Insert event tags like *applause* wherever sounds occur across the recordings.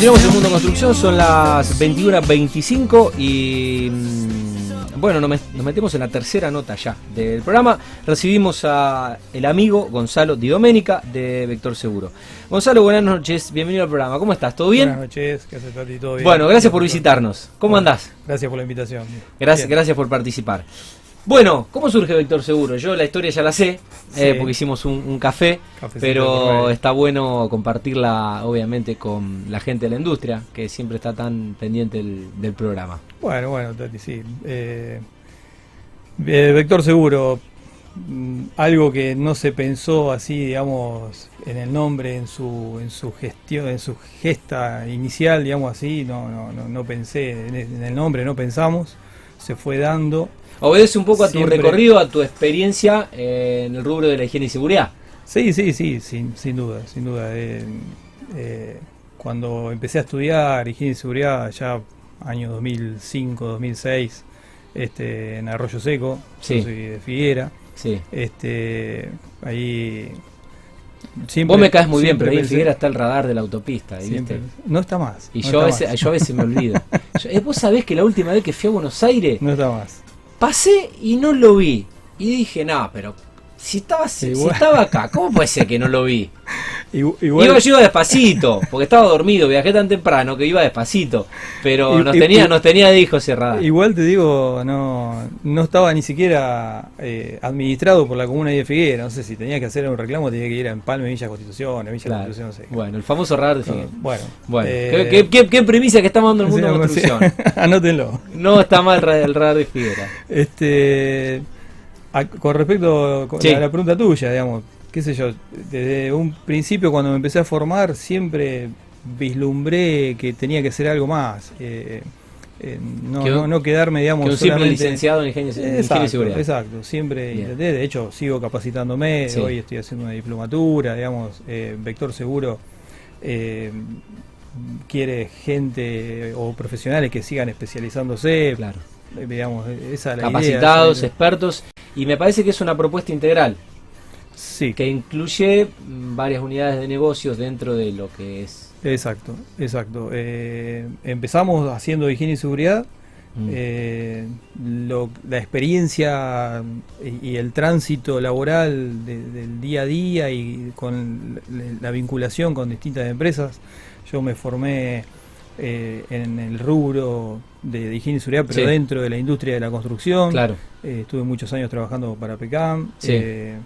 Continuamos en Mundo Construcción, son las 21.25 y mm, bueno, nos, metemos en la tercera nota ya del programa. Recibimos a el amigo Gonzalo Di Domenica de Vector Seguro. Gonzalo, buenas noches, bienvenido al programa. ¿Cómo estás? ¿Todo bien? Buenas noches, ¿qué haces, Tati? ¿Todo bien? Bueno, gracias por visitarnos. ¿Cómo andás? Gracias por la invitación. Gracias, gracias por participar. Bueno, ¿cómo surge Vector Seguro? Yo la historia ya la sé, eh, porque hicimos un, café, pero está bueno compartirla obviamente con la gente de la industria, que siempre está tan pendiente del, programa. Bueno, bueno, Tati, sí. Eh, eh, Vector Seguro, mm, algo que no se pensó así, digamos, en el nombre, en su, en su gestión, en su gesta inicial, digamos así, no, no, no, no pensé en el nombre, no pensamos, se fue dando Obedece un poco a tu recorrido, a tu experiencia eh, en el rubro de la higiene y seguridad. Sí, sí, sí, sin, sin duda, sin duda. Eh, eh, cuando empecé a estudiar higiene y seguridad, ya año 2005, 2006, este, en Arroyo Seco, soy de Figuera. Sí. Este, ahí Siempre, Vos me caes muy bien, pero ahí en Figuera está el radar de la autopista. No está más. Y yo, a veces, yo a veces me olvido. *laughs* vos sabés que la última vez que fui a Buenos Aires. No está más. Pasé y no lo vi. Y dije, no, pero si estaba, si estaba acá, ¿cómo puede ser que no lo vi? *laughs* Igual... Iba, yo iba despacito, porque estaba dormido, viajé tan temprano que iba despacito, pero nos, tenía, nos tenía de hijos cerrada. Igual te digo, no, no estaba ni siquiera eh, administrado por la comuna de Figuera, no sé si tenía que hacer un reclamo, tenía que ir a Empalme, Villa Constitución, Villa Constitución, no sé. Bueno, el famoso radar de Figuera. bueno, bueno eh, ¿qué, qué, premisa que estamos dando el mundo de construcción. *laughs* Anótenlo. No está mal el radar de Figuera. Este con respecto a la pregunta tuya, digamos, qué sé yo, desde un principio cuando me empecé a formar siempre vislumbré que tenía que ser algo más. Eh, eh, no, no, quedarme, digamos, que un simple licenciado en ingeniería y seguridad. Exacto, siempre intenté, de hecho sigo capacitándome, hoy estoy haciendo una diplomatura, digamos, eh, Vector Seguro quiere gente o profesionales que sigan especializándose. Claro. Digamos, esa Capacitados, expertos y me parece que es una propuesta integral. Sí. Que incluye varias unidades de negocios dentro de lo que es. Exacto, exacto. Eh, empezamos haciendo higiene y seguridad. Mm. Eh, la experiencia y, el tránsito laboral del día a día y con la vinculación con distintas empresas. Yo me formé eh, en el rubro de, higiene y seguridad, pero dentro de la industria de la construcción. Claro. Eh, estuve muchos años trabajando para PECAM. Eh,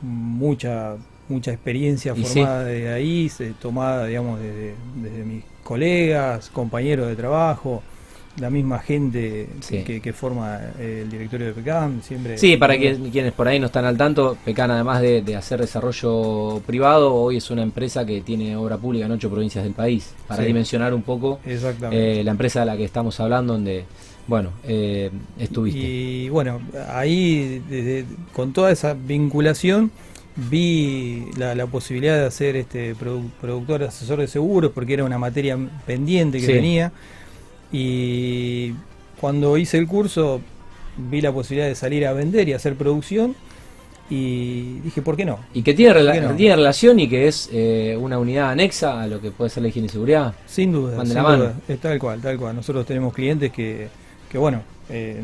mucha mucha experiencia formada de ahí, tomada, digamos, desde, desde mis colegas, compañeros de trabajo la misma gente que, forma eh, el directorio de PECAM. Siempre sí, para quienes por ahí no están al tanto, PECAM además de, hacer desarrollo privado, hoy es una empresa que tiene obra pública en ocho provincias del país, para dimensionar un poco eh, la empresa de la que estamos hablando, donde, bueno, eh, estuviste. Y bueno, ahí con toda esa vinculación vi la, posibilidad de hacer este productor asesor de seguros porque era una materia pendiente que tenía y cuando hice el curso vi la posibilidad de salir a vender y hacer producción y dije, ¿por qué no? Y que tiene, tiene relación y que es eh, una unidad anexa a lo que puede ser la higiene y seguridad. Sin duda, sin duda. Es tal cual, tal cual. Nosotros tenemos clientes que, que bueno, eh,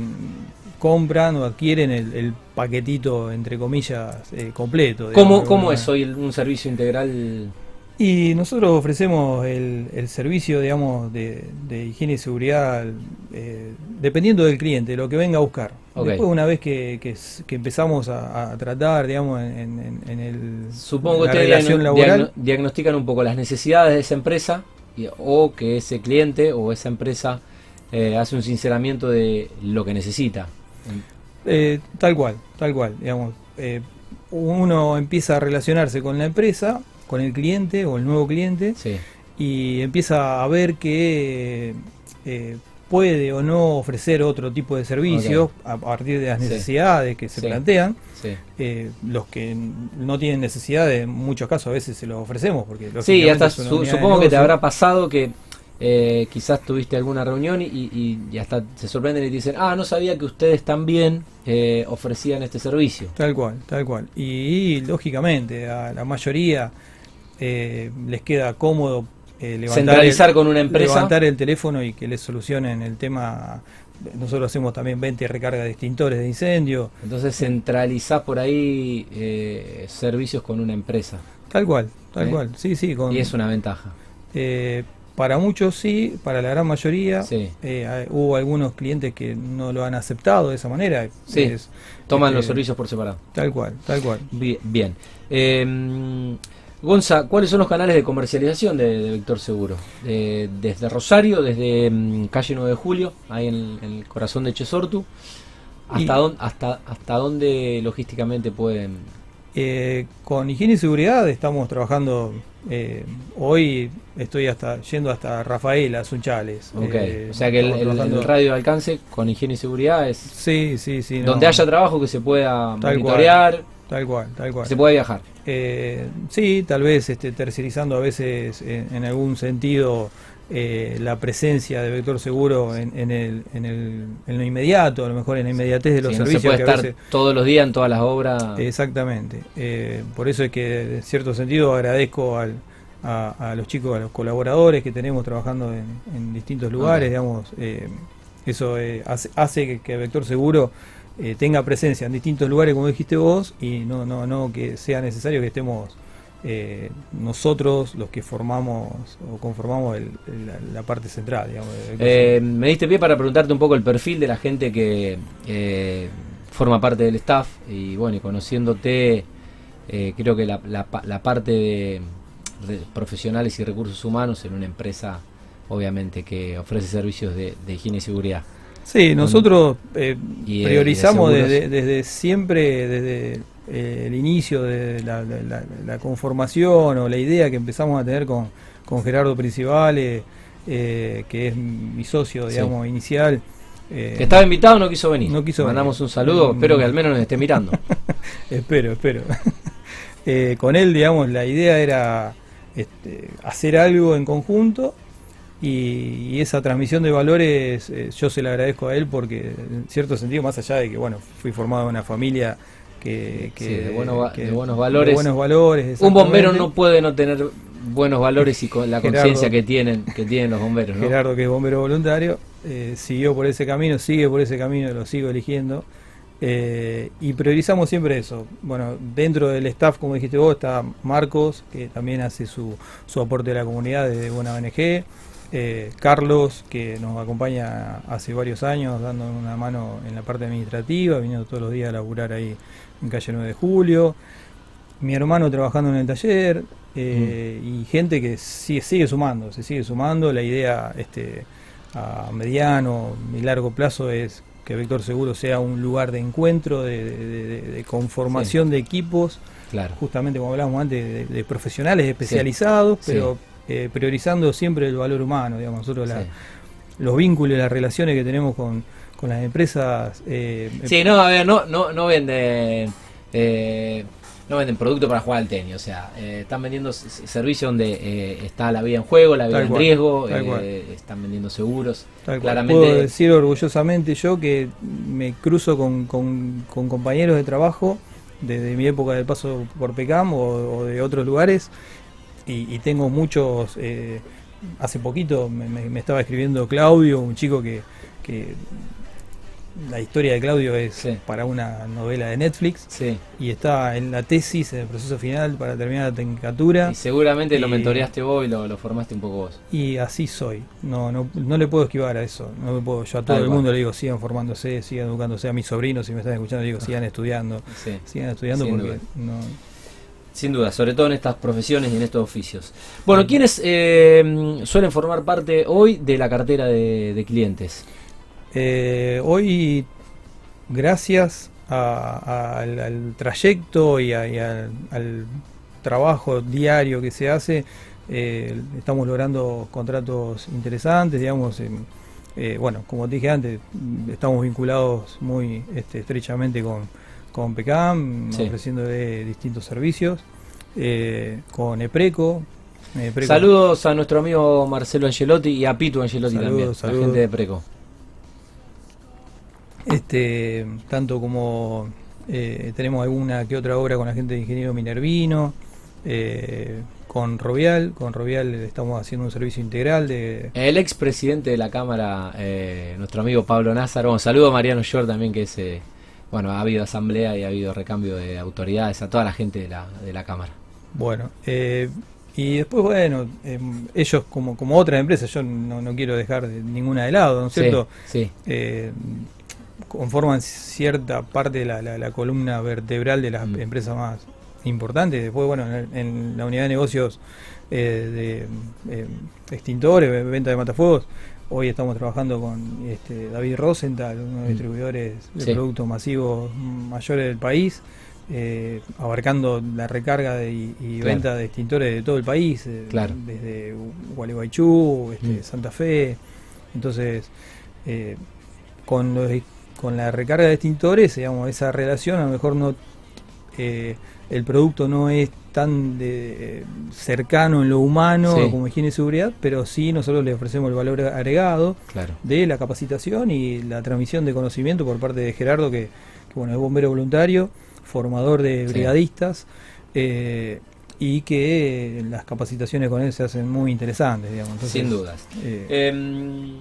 compran o adquieren el, paquetito, entre comillas, eh, completo. ¿Cómo, ¿Cómo es hoy un servicio integral y nosotros ofrecemos el, el servicio, digamos, de, de, higiene y seguridad eh, dependiendo del cliente, lo que venga a buscar. Después, una vez que, que, empezamos a, tratar, digamos, en, en, el Supongo que ustedes laboral, diagnostican un poco las necesidades de esa empresa o que ese cliente o esa empresa eh, hace un sinceramiento de lo que necesita. Eh, tal cual, tal cual, digamos. uno empieza a relacionarse con la empresa con el cliente o el nuevo cliente y empieza a ver que eh, puede o no ofrecer otro tipo de servicios a partir de las necesidades que se plantean. Eh, los que no tienen necesidad, en muchos casos a veces se los ofrecemos. porque Sí, hasta supongo que te habrá pasado que eh, quizás tuviste alguna reunión y, hasta se sorprenden y te dicen, ah, no sabía que ustedes también ofrecían este servicio. Tal cual, tal cual. y lógicamente, a la mayoría eh, les queda cómodo centralizar con una empresa. Levantar el teléfono y que les solucionen el tema nosotros hacemos también venta y recarga de extintores de incendio. Entonces centralizás por ahí eh, servicios con una empresa. Tal cual, tal ¿Eh? cual, sí, sí. y es una ventaja. Eh, para muchos sí, para la gran mayoría. hubo algunos clientes que no lo han aceptado de esa manera. Sí, toman los servicios por separado. Tal cual, tal cual. Bien. bien. Em, Gonza, ¿cuáles son los canales de comercialización de, Vector Seguro? desde Rosario, desde mm, calle 9 de Julio, ahí en, el corazón de Chesortu, ¿hasta, dónde, hasta, hasta dónde logísticamente pueden...? Eh, con higiene y seguridad estamos trabajando, eh, hoy estoy hasta yendo hasta Rafaela, Sunchales. Eh, o sea que el, radio de alcance con higiene y seguridad es... Sí, sí, sí. Donde haya trabajo que se pueda monitorear. Tal cual, tal cual. Se puede viajar. Eh, sí, tal vez este, tercerizando a veces en, algún sentido eh, la presencia de Vector Seguro en, el, en, el, en, lo inmediato, a lo mejor en la inmediatez de los servicios. No se puede estar todos los días en todas las obras. Exactamente. Eh, por eso es que en cierto sentido agradezco al, a, los chicos, a los colaboradores que tenemos trabajando en, distintos lugares, digamos. Eh, eso hace, hace que Vector Seguro eh, tenga presencia en distintos lugares, como dijiste vos, y no, no, no que sea necesario que estemos eh, nosotros los que formamos o conformamos la, parte central. Eh, me diste pie para preguntarte un poco el perfil de la gente que forma parte del staff y bueno, y conociéndote, creo que la, la, parte de, profesionales y recursos humanos en una empresa, obviamente, que ofrece servicios de higiene y seguridad. Sí, nosotros eh, priorizamos desde, siempre, desde eh, el inicio de la, conformación o la idea que empezamos a tener con, con Gerardo Principales, eh, que es mi socio, digamos, inicial. que estaba invitado, no quiso venir. No quiso Mandamos un saludo, mm. espero que al menos nos esté mirando. *laughs* espero, espero. *laughs* con él, digamos, la idea era este, hacer algo en conjunto y, esa transmisión de valores eh, yo se la agradezco a él porque en cierto sentido, más allá de que bueno, fui formado en una familia que, de, buenos valores. buenos valores Un bombero no puede no tener buenos valores y con la conciencia que tienen que tienen los bomberos. Gerardo, que es bombero voluntario, eh, siguió por ese camino, sigue por ese camino, lo sigo eligiendo. Eh, y priorizamos siempre eso. Bueno, dentro del staff, como dijiste vos, está Marcos, que también hace su, su aporte a la comunidad desde Buena ONG. Eh, Carlos, que nos acompaña hace varios años, dando una mano en la parte administrativa, viniendo todos los días a laburar ahí en calle 9 de Julio. Mi hermano trabajando en el taller eh, mm. y gente que sigue, sigue sumando, se sigue sumando. La idea este, a mediano y largo plazo es que Vector Seguro sea un lugar de encuentro, de, conformación de equipos, claro. justamente como hablábamos antes, de, profesionales especializados, pero eh, priorizando siempre el valor humano, digamos, nosotros los vínculos, las relaciones que tenemos con, con las empresas. Eh, sí, no, a ver, no, no, no venden. Eh, no venden producto para jugar al tenis, o sea, están vendiendo servicios donde está la vida en juego, la vida en riesgo, están vendiendo seguros. Claramente... Puedo decir orgullosamente yo que me cruzo con, con, compañeros de trabajo desde mi época del paso por PECAM o de otros lugares y, tengo muchos, eh, hace poquito me, estaba escribiendo Claudio, un chico que, que la historia de Claudio es para una novela de Netflix y está en la tesis, en el proceso final para terminar la tecnicatura. Y seguramente lo mentoreaste vos y lo, formaste un poco vos. Y así soy, no, no, no le puedo esquivar a eso. No me puedo, yo a todo el mundo le digo sigan formándose, sigan educándose, a mis sobrinos si me están escuchando le digo sigan estudiando, sigan estudiando porque no sin duda, sobre todo en estas profesiones y en estos oficios. Bueno, ¿quiénes eh, suelen formar parte hoy de la cartera de, clientes? Eh, hoy, gracias al, trayecto y, al, trabajo diario que se hace, eh, estamos logrando contratos interesantes, digamos. bueno, como te dije antes, estamos vinculados muy este, estrechamente con con PECAM, ofreciendo distintos servicios, eh, con EPRECO, Saludos a nuestro amigo Marcelo Angelotti y a Pitu Angelotti también, la gente de EPRECO. Este, tanto como eh, tenemos alguna que otra obra con la gente de Ingeniero Minervino, eh, con Rovial. Con Rovial estamos haciendo un servicio integral de... El expresidente de la Cámara, eh, nuestro amigo Pablo Názaro. Un saludo a Mariano Short también, que es... Eh, bueno, ha habido asamblea y ha habido recambio de autoridades a toda la gente de la, de la Cámara. Bueno, y después, bueno, ellos como, como otras empresas, yo no, quiero dejar ninguna de lado, ¿no es cierto? Sí. conforman cierta parte de la, la, columna vertebral de las mm. empresas más importante. Después, bueno, en, la unidad de negocios eh, de eh, extintores, venta de matafuegos, hoy estamos trabajando con este, David Rosenthal, uno de los mm. distribuidores de productos masivos mayores del país. Eh, abarcando la recarga y, venta de extintores de todo el país, desde Gualeguaychú, este, mm. Santa Fe. Entonces, con, con la recarga de extintores, digamos, esa relación a lo mejor no el producto no es tan de, cercano en lo humano como higiene y seguridad, pero sí nosotros le ofrecemos el valor agregado de la capacitación y la transmisión de conocimiento por parte de Gerardo, que, bueno, es bombero voluntario, formador de brigadistas. Eh, y que las capacitaciones con él se hacen muy interesantes, digamos. Sin dudas. Eh, em,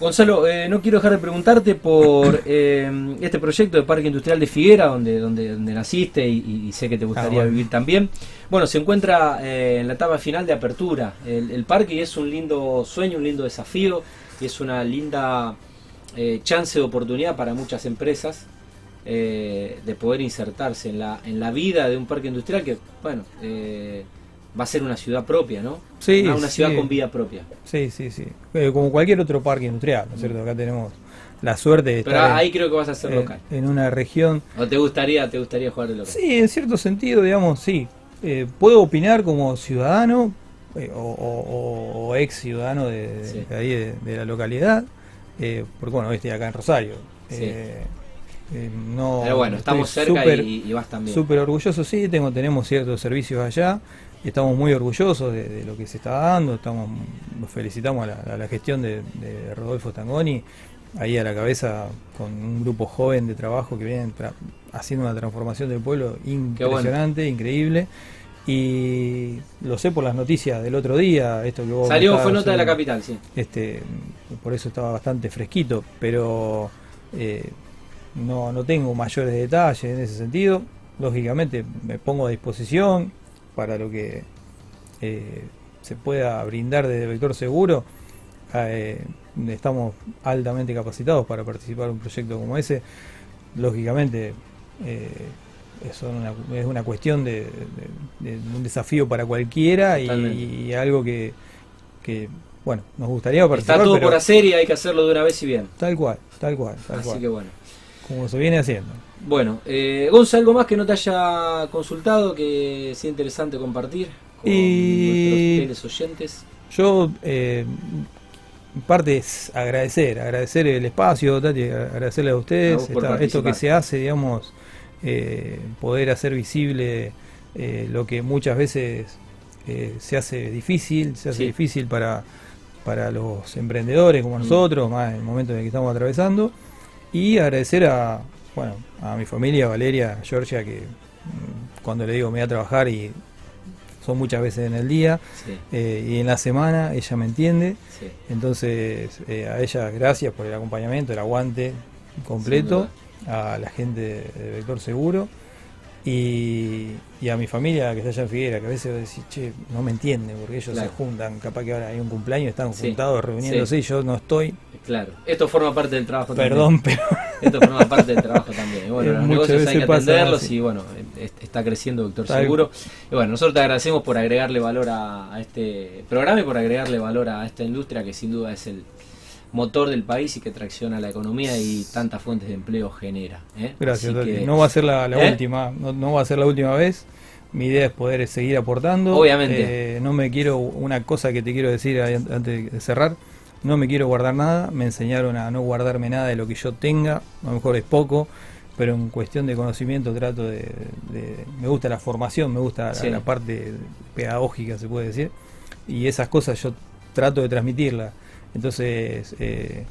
Gonzalo, eh, no quiero dejar de preguntarte por *coughs* eh, este proyecto de Parque Industrial de Figuera, donde, donde, donde naciste y, sé que te gustaría ah, vivir también. Bueno, se encuentra eh, en la etapa final de apertura el, parque y es un lindo sueño, un lindo desafío y es una linda chance de oportunidad para muchas empresas de poder insertarse en la, en la vida de un parque industrial que, bueno, va a ser una ciudad propia, ¿no? Sí. Una, ciudad con vida propia. Sí, sí, sí. Eh, como cualquier otro parque industrial, ¿no es cierto? Acá tenemos la suerte de Pero ahí creo que vas a ser local. En una región. ¿O te gustaría, te gustaría jugar de local? Sí, en cierto sentido, digamos, sí. Eh, puedo opinar como ciudadano eh, o, ex ciudadano de, ahí de, la localidad, porque bueno, estoy acá en Rosario. No, Pero bueno, estamos cerca y, y, vas también. Súper orgulloso, sí, tengo, tenemos ciertos servicios allá estamos muy orgullosos de, lo que se está dando, estamos felicitamos a la, gestión de, Rodolfo Tangoni, ahí a la cabeza con un grupo joven de trabajo que vienen haciendo una transformación del pueblo impresionante, increíble. Y lo sé por las noticias del otro día, esto que vos Salió, fue nota de la capital, sí. Este, por eso estaba bastante fresquito, pero eh, no, no tengo mayores detalles en ese sentido. Lógicamente me pongo a disposición, para lo que eh, se pueda brindar desde Vector Seguro. Eh, estamos altamente capacitados para participar en un proyecto como ese. Lógicamente, eh, es, una, cuestión de, un desafío para cualquiera y, algo que, bueno, nos gustaría participar. Está todo por hacer y hay que hacerlo de una vez y bien. Tal cual, tal cual, tal Así que bueno. Como se viene haciendo. Bueno, eh, Gonza, ¿algo más que no te haya consultado que sea interesante compartir con y... nuestros oyentes? Yo, eh, parte es agradecer, agradecer el espacio, agradecerle a ustedes esto que se hace, digamos, eh, poder hacer visible eh, lo que muchas veces se hace difícil, se hace difícil para, para los emprendedores como mm. nosotros, más en el momento en el que estamos atravesando, y agradecer a, bueno, a mi familia, Valeria, Georgia, que mm, cuando le digo me voy a trabajar y son muchas veces en el día eh, y en la semana ella me entiende. Entonces eh, a ella gracias por el acompañamiento, el aguante completo, a la gente de Vector Seguro y, a mi familia que está allá en Figuera, que a veces decís, che, no me entienden, porque ellos se juntan, capaz que ahora hay un cumpleaños, están juntados, reuniéndose y yo no estoy. Claro, esto forma parte del trabajo Perdón, pero. *laughs* Esto forma parte del trabajo también. Y bueno, los negocios hay que atenderlos y bueno, está creciendo Doctor Seguro. Y bueno, nosotros te agradecemos por agregarle valor a este programa y por agregarle valor a esta industria que sin duda es el motor del país y que tracciona la economía y tantas fuentes de empleo genera. ¿eh? Gracias, no va a ser la, ¿eh? última, no, va a ser la última vez. Mi idea es poder seguir aportando. Obviamente. Eh, no me quiero, una cosa que te quiero decir antes de cerrar, no me quiero guardar nada. Me enseñaron a no guardarme nada de lo que yo tenga. A lo mejor es poco, pero en cuestión de conocimiento trato de. me gusta la formación, me gusta la, la, parte pedagógica, se puede decir. Y esas cosas yo trato de transmitirlas entonces, eh,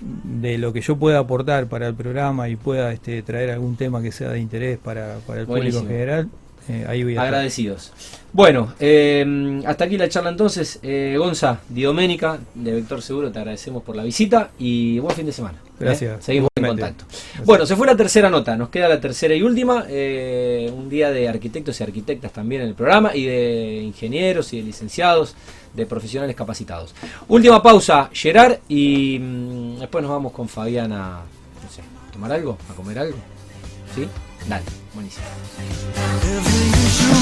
de lo que yo pueda aportar para el programa y pueda este, traer algún tema que sea de interés para, el público en general, eh, ahí voy Agradecidos. Bueno, eh, hasta aquí la charla entonces. Eh, Gonza, Doménica de Vector Seguro, te agradecemos por la visita y buen fin de semana. Gracias. Seguimos en contacto. Bueno, se fue la tercera nota, nos queda la tercera y última. un día de arquitectos y arquitectas también en el programa y de ingenieros y de licenciados, de profesionales capacitados. Última pausa, Gerard, y mm, después nos vamos con Fabiana, no sé, a tomar algo, a comer algo. ¿Sí? Dale, buenísimo.